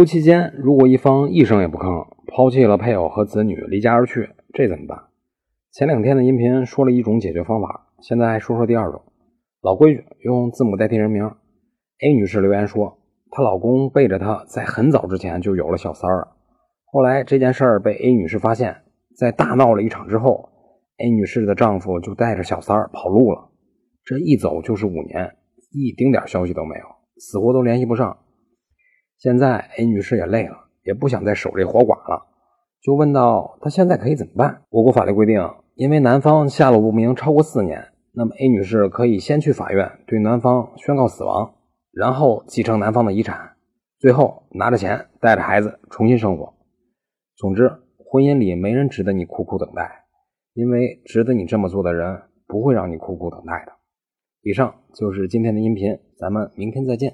夫妻间如果一方一声也不吭，抛弃了配偶和子女，离家而去，这怎么办？前两天的音频说了一种解决方法，现在说说第二种。老规矩，用字母代替人名。A 女士留言说，她老公背着她在很早之前就有了小三儿，后来这件事儿被 A 女士发现，在大闹了一场之后，A 女士的丈夫就带着小三儿跑路了，这一走就是五年，一丁点消息都没有，死活都联系不上。现在 A 女士也累了，也不想再守这活寡了，就问到她现在可以怎么办？我国法律规定，因为男方下落不明超过四年，那么 A 女士可以先去法院对男方宣告死亡，然后继承男方的遗产，最后拿着钱带着孩子重新生活。总之，婚姻里没人值得你苦苦等待，因为值得你这么做的人不会让你苦苦等待的。以上就是今天的音频，咱们明天再见。